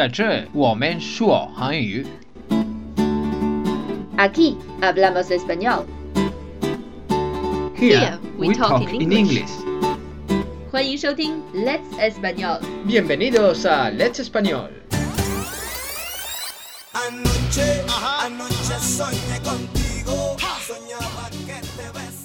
在这我们说韩语。 Aquí hablamos español. Here we talk in English. 欢迎收听 Let's Español。 Bienvenidos a Let's Español. Anoche, anoche soñé contigo. Soñaba que te besaba.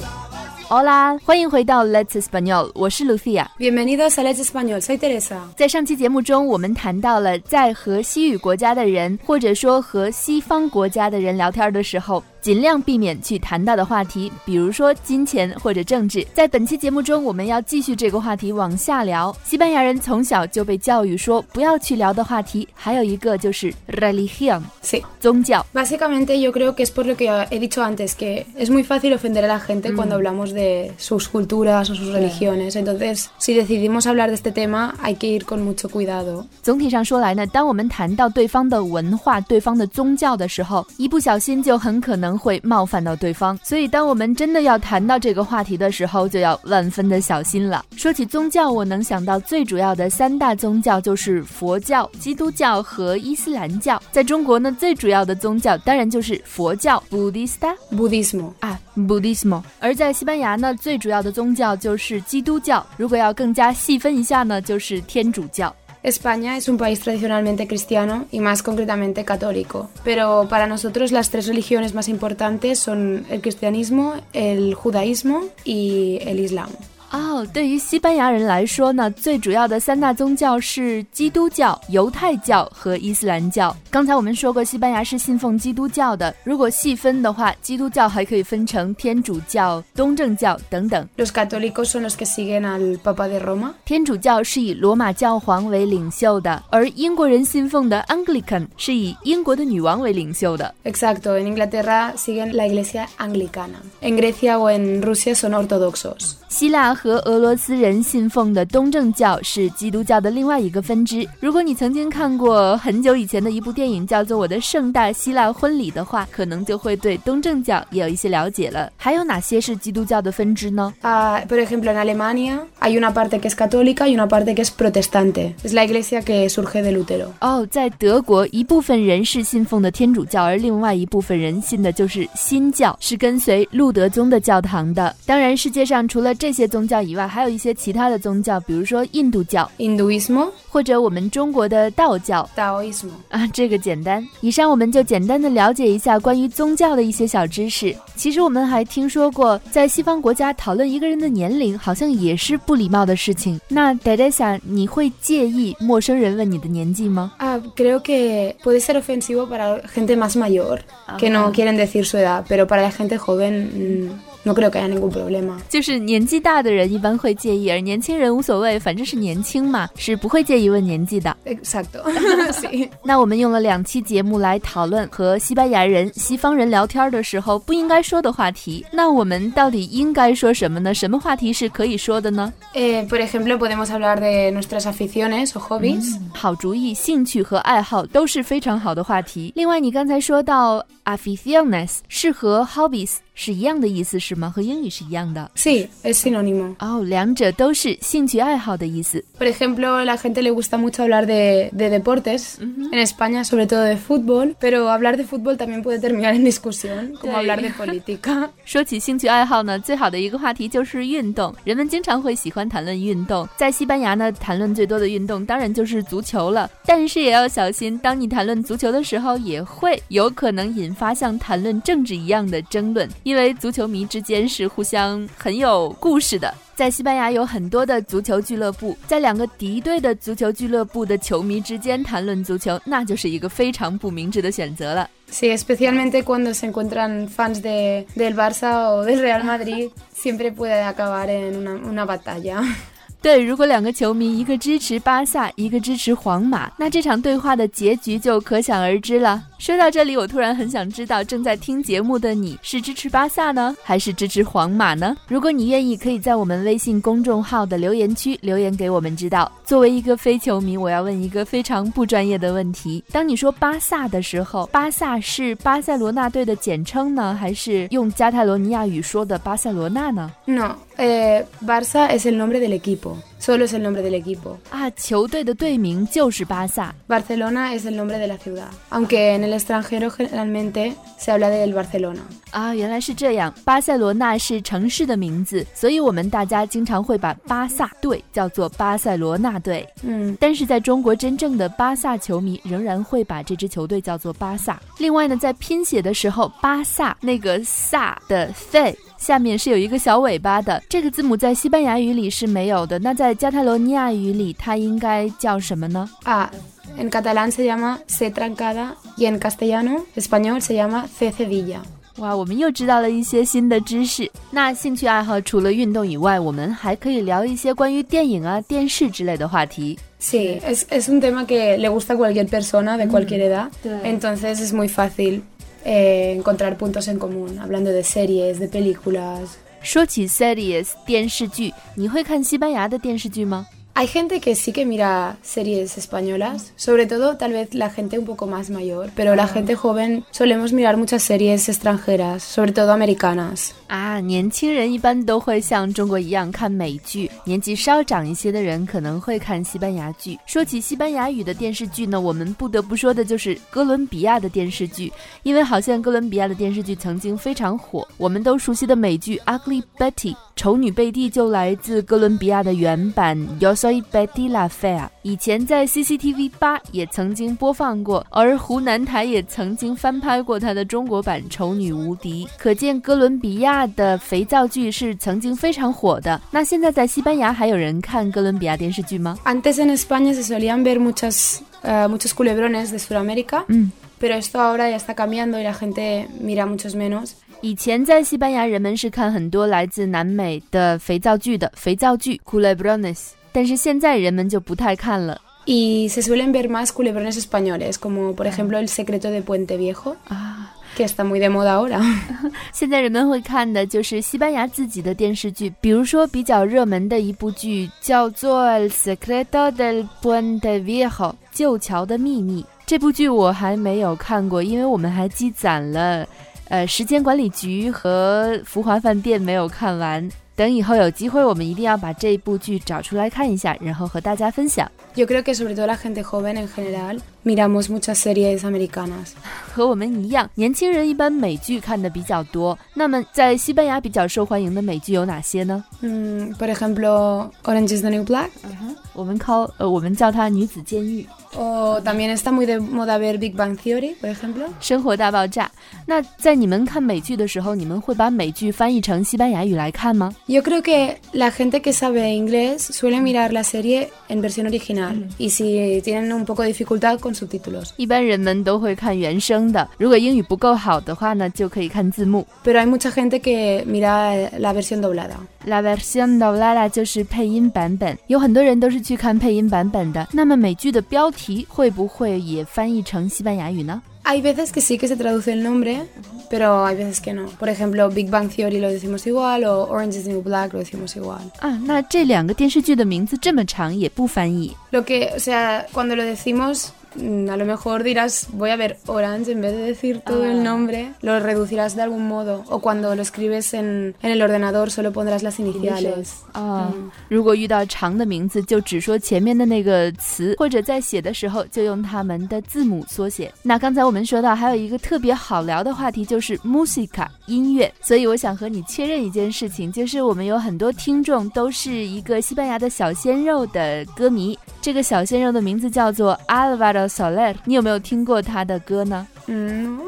Hola，欢迎回到 Let's Español，我是 Lucia。Bienvenidos a Let's Español, soy Teresa. 在上期节目中，我们谈到了在和西语国家的人，或者说和西方国家的人聊天的时候，尽量避免去谈到的话题，比如说金钱或者政治。在本期节目中，我们要继续这个话题往下聊。西班牙人从小就被教育说不要去聊的话题，还有一个就是 religion，Sí. 宗教。Básicamente yo creo que es por lo que he dicho antes, que es muy fácil ofender a la gente cuando hablamos de sus culturas o sus religiones. Entonces, si decidimos hablar de este tema, hay que ir con mucho cuidado. 总体上说来呢，当我们谈到对方的文化、对方的宗教的时候，一不小心就很可能会冒犯到对方。所以，当我们真的要谈到这个话题的时候，就要万分的小心了。说起宗教，我能想到最主要的三大宗教就是佛教、基督教和伊斯兰教。在中国呢，最主要的宗教当然就是佛教 （Buddhista）、Buddhismo 啊，Buddhismo。而在西班牙呢，最主要的宗教就是基督教。如果要更加细分一下呢，就是天主教。España es un país tradicionalmente cristiano y más concretamente católico. Pero para nosotros las tres religiones más importantes son el cristianismo, el judaísmo y el islam. 哦，对于西班牙人来说呢，最主要的三大宗教是基督教、犹太教和伊斯兰教。刚才我们说过，西班牙是信奉基督教的。如果细分的话，基督教还可以分成天主教、东正教等等。Los católicos son los que siguen al Papa de Roma. 天主教是以罗马教皇为领袖的，而英国人信奉的 Anglican 是以英国的女王为领袖的。Exacto, en Inglaterra siguen la iglesia anglicana. En Grecia o en Rusia son ortodoxos. 希腊和俄罗斯人信奉的东正教是基督教的另外一个分支。如果你曾经看过很久以前的一部电影叫做《我的盛大希腊婚礼》的话，可能就会对东正教也有一些了解了。还有哪些是基督教的分支呢？Ah, por ejemplo, en Alemania hay una parte que es católica y una parte que es protestante. Es la iglesia que surge de Lutero. 哦，在德国，一部分人是信奉的天主教，而另外一部分人信的就是新教，是跟随路德宗的教堂的。当然，世界上除了这些宗宗教以外，还有一些其他的宗教，比如说印度教，印度 ismo，或者我们中国的道教，道教 ismo 啊，这个简单。以上我们就简单的了解一下关于宗教的一些小知识。其实我们还听说过，在西方国家讨论一个人的年龄，好像也是不礼貌的事情。那大家想，你会介意陌生人问你的年纪吗？啊，creo que puede ser ofensivo para gente más mayor que no quieren decir su edad, pero para la gente joven no creo que haya ningún problema. 就是年纪大的人一般会介意，而年轻人无所谓，反正是年轻嘛，是不会介意问年纪的。Exacto. 那我们用了两期节目来讨论和西班牙人、西方人聊天的时候不应该说的话题。那我们到底应该说什么呢？什么话题是可以说的呢？Eh, por ejemplo, podemos hablar de nuestras aficiones o hobbies. 好主意，兴趣和爱好都是非常好的话题。另外，你刚才说到 aficiones 是和 hobbies 是一样的意思是吗？和英语是一样的 Sí, es sinónimo. 哦，两者都是兴趣爱好的意思。Por ejemplo, la gente le gusta mucho hablar de, de deportes, en España sobre todo de fútbol, pero hablar de fútbol también puede terminar en discusión, como hablar de política. 说起兴趣爱好呢，最好的一个话题就是运动。人们经常会喜欢谈论运动，在西班牙呢，谈论最多的运动当然就是足球了。但是也要小心，当你谈论足球的时候，也会有可能引发像谈论政治一样的争论，因为足球迷之间是互相很有故事的。在西班牙有很多的足球俱乐部，在两个敌对的足球俱乐部的球迷之间谈论足球，那就是一个非常不明智的选择了。Sí, especialmente cuando se encuentran fans de, del Barça o del Real Madrid, siempre puede acabar en una, una batalla. 对，如果两个球迷一个支持巴萨，一个支持皇马，那这场对话的结局就可想而知了。说到这里，我突然很想知道，正在听节目的你是支持巴萨呢，还是支持皇马呢？如果你愿意，可以在我们微信公众号的留言区留言给我们知道。作为一个非球迷，我要问一个非常不专业的问题：当你说巴萨的时候，巴萨是巴塞罗那队的简称呢，还是用加泰罗尼亚语说的巴塞罗那呢？No, eh, Barça es el nombre del equipo. Solo es el nombre del equipo. 啊，球队的队名就是巴萨。Barcelona es el nombre de la ciudad, aunque en el extranjero generalmente se habla del Barcelona. 啊，原来是这样。巴塞罗那是城市的名字，所以我们大家经常会把巴萨队叫做巴塞罗那队。Mm, 但是在中国，真正的巴萨球迷仍然会把这支球队叫做巴萨。另外呢，在拼写的时候，巴萨那个“萨”的 “fe” 下面是有一个小尾巴的，这个字母在西班牙语里是没有的。那在加泰罗尼亚语里，它应该叫什么呢？Ah, en catalán se llama C trancada y en castellano, español, se llama C cedilla. 哇，我们又知道了一些新的知识。那兴趣爱好除了运动以外，我们还可以聊一些关于电影啊、电视之类的话题。Sí, es, es un tema que le gusta a cualquier persona de cualquier edad, entonces es muy fácil eh, encontrar puntos en común, hablando de series, de películas. 说起 series 电视剧，你会看西班牙的电视剧吗？ Hay gente que sí que mira series españolas, sobre todo tal vez la gente un poco más mayor, pero la gente joven solemos mirar muchas series extranjeras, sobre todo americanas. 啊，年轻人一般都会像中国一样看美剧，年纪稍长一些的人可能会看西班牙剧。说起西班牙语的电视剧呢，我们不得不说的就是哥伦比亚的电视剧，因为好像哥伦比亚的电视剧曾经非常火。我们都熟悉的美剧《Ugly Betty》丑女贝蒂就来自哥伦比亚的原版《Yo soy Betty la Fea》，以前在 CCTV 八也曾经播放过，而湖南台也曾经翻拍过它的中国版《丑女无敌》，可见哥伦比亚的肥皂剧是曾经非常火的。那现在在西班牙还有人看哥伦比亚电视剧吗？Antes en España se solían ver muchas, eh, muchos culebrones de Sudamérica, 嗯，pero esto ahora ya está cambiando y la gente mira muchos menos. 以前在西班牙人们是看很多来自南美的肥皂剧的肥皂剧 culebrones，但是现在人们就不太看了 Y se suelen ver más culebrones españoles, como por ejemplo El secreto de Puente Viejo, 啊。que está muy de moda ahora. 现在人们会看的就是西班牙自己的电视剧，比如说比较热门的一部剧叫做《El Secreto del Puente Viejo》旧桥的秘密。这部剧我还没有看过，因为我们还积攒了，呃，时间管理局和福华饭店没有看完。等以后有机会，我们一定要把这部剧找出来看一下，然后和大家分享。miramos muchas series americanas. 和我们一样，年轻人一般美剧看的比较多。那么在西班牙比较受欢迎的美剧有哪些呢？ Mm, por ejemplo, Orange is the New Black. 我们 call 呃，我们叫它女子监狱。 O también está muy de moda ver Big Bang Theory, por ejemplo. 生活大爆炸。那在你们看美剧的时候，你们会把美剧翻译成西班牙语来看吗？ Yo creo que la gente que sabe inglés suele mirar la serie en versión original y si tienen un poco de dificultad con subtítulos. 一般人们都会看原声的，如果英语不够好的话呢，就可以看字幕。 Pero hay mucha gente que mira la versión doblada. La versión doblada 就是配音版本，有很多人都是去看配音版本的。那么美剧的标题会不会也翻译成西班牙语呢？ Hay veces que sí que se traduce el nombre, pero hay veces que no. Por ejemplo, Big Bang Theory lo decimos igual o Orange is the New Black lo decimos igual. 啊，那这两个电视剧的名字这么长也不翻译 Lo que, o sea, cuando lo decimos, mm, a lo mejor dirás, voy a ver Orange, en vez de decir todo el nombre, lo reducirás de algún modo. O cuando lo escribes en, en el ordenador, solo pondrás las iniciales. 啊。如果遇到长的名字，就只说前面的那个词，或者在写的时候就用它们的字母缩写。那刚才我们说到还有一个特别好聊的话题，就是 musica 音乐。所以我想和你确认一件事情，就是我们有很多听众都是一个西班牙的小鲜肉的歌迷。这个小鲜肉的名字叫做 Alvaro Soler，你有没有听过他的歌呢？Mm, No.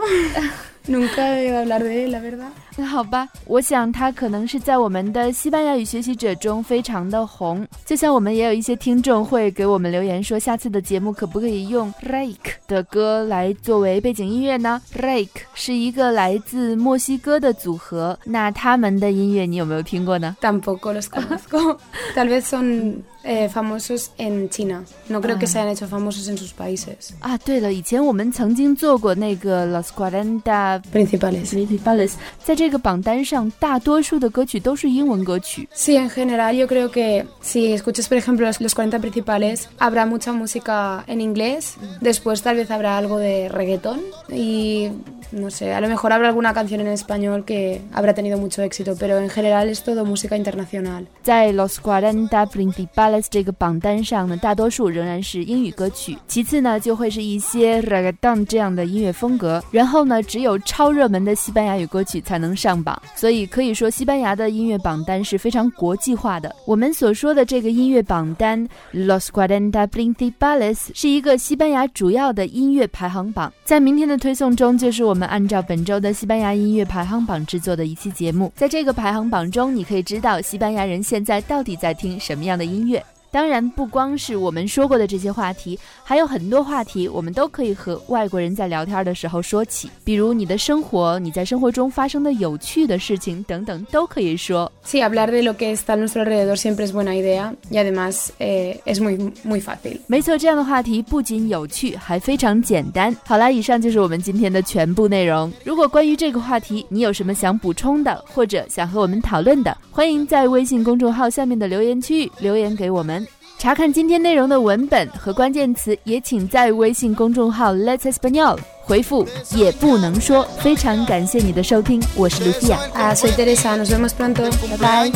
Nunca he oído hablar de él, la verdad. 那好吧，我想他可能是在我们的西班牙语学习者中非常的红，就像我们也有一些听众会给我们留言说，下次的节目可不可以用 Rake 的歌来作为背景音乐呢？Rake 是一个来自墨西哥的组合，那他们的音乐你有没有听过呢？Tampoco los conozco. Tal vez son eh, famosos en China. No creo que se hayan hecho famosos en sus países 啊，对了，以前我们曾经做过那个 Los Cuarenta principales. Principales，在这个榜单上，大多数的歌曲都是英文歌曲。 Sí, en general yo creo que si escuchas, por ejemplo, los, los 40 principales, habrá mucha música en inglés, después tal vez habrá algo de reggaetón y no sé, a lo mejor habrá alguna canción en español que habrá tenido mucho éxito, pero en general es todo música internacional. 在 Los Cuarenta Principales Principales 这个榜单上呢，大多数仍然是英语歌曲，其次呢就会是一些 Reggaeton 这样的音乐风格，然后呢只有超热门的西班牙语歌曲才能 上榜。所以可以说，西班牙的音乐榜单是非常国际化的。我们所说的这个音乐榜单 Los Cuarenta Principales 是一个西班牙主要的音乐排行榜。在明天的推送中，就是我们按照本周的西班牙音乐排行榜制作的一期节目。在这个排行榜中，你可以知道西班牙人现在到底在听什么样的音乐。当然，不光是我们说过的这些话题，还有很多话题，我们都可以和外国人在聊天的时候说起。比如你的生活，你在生活中发生的有趣的事情等等，都可以说。Sí, hablar de lo que está a nuestro alrededor siempre es buena idea y además eh, es muy muy fácil。没错，这样的话题不仅有趣，还非常简单。好了，以上就是我们今天的全部内容。如果关于这个话题你有什么想补充的，或者想和我们讨论的，欢迎在微信公众号下面的留言区域留言给我们。查看今天内容的文本和关键词，也请在微信公众号 Let's Español 回复“也不能说”。非常感谢你的收听，我是 Lucia。Ah, soy Teresa, nos vemos pronto. Bye bye.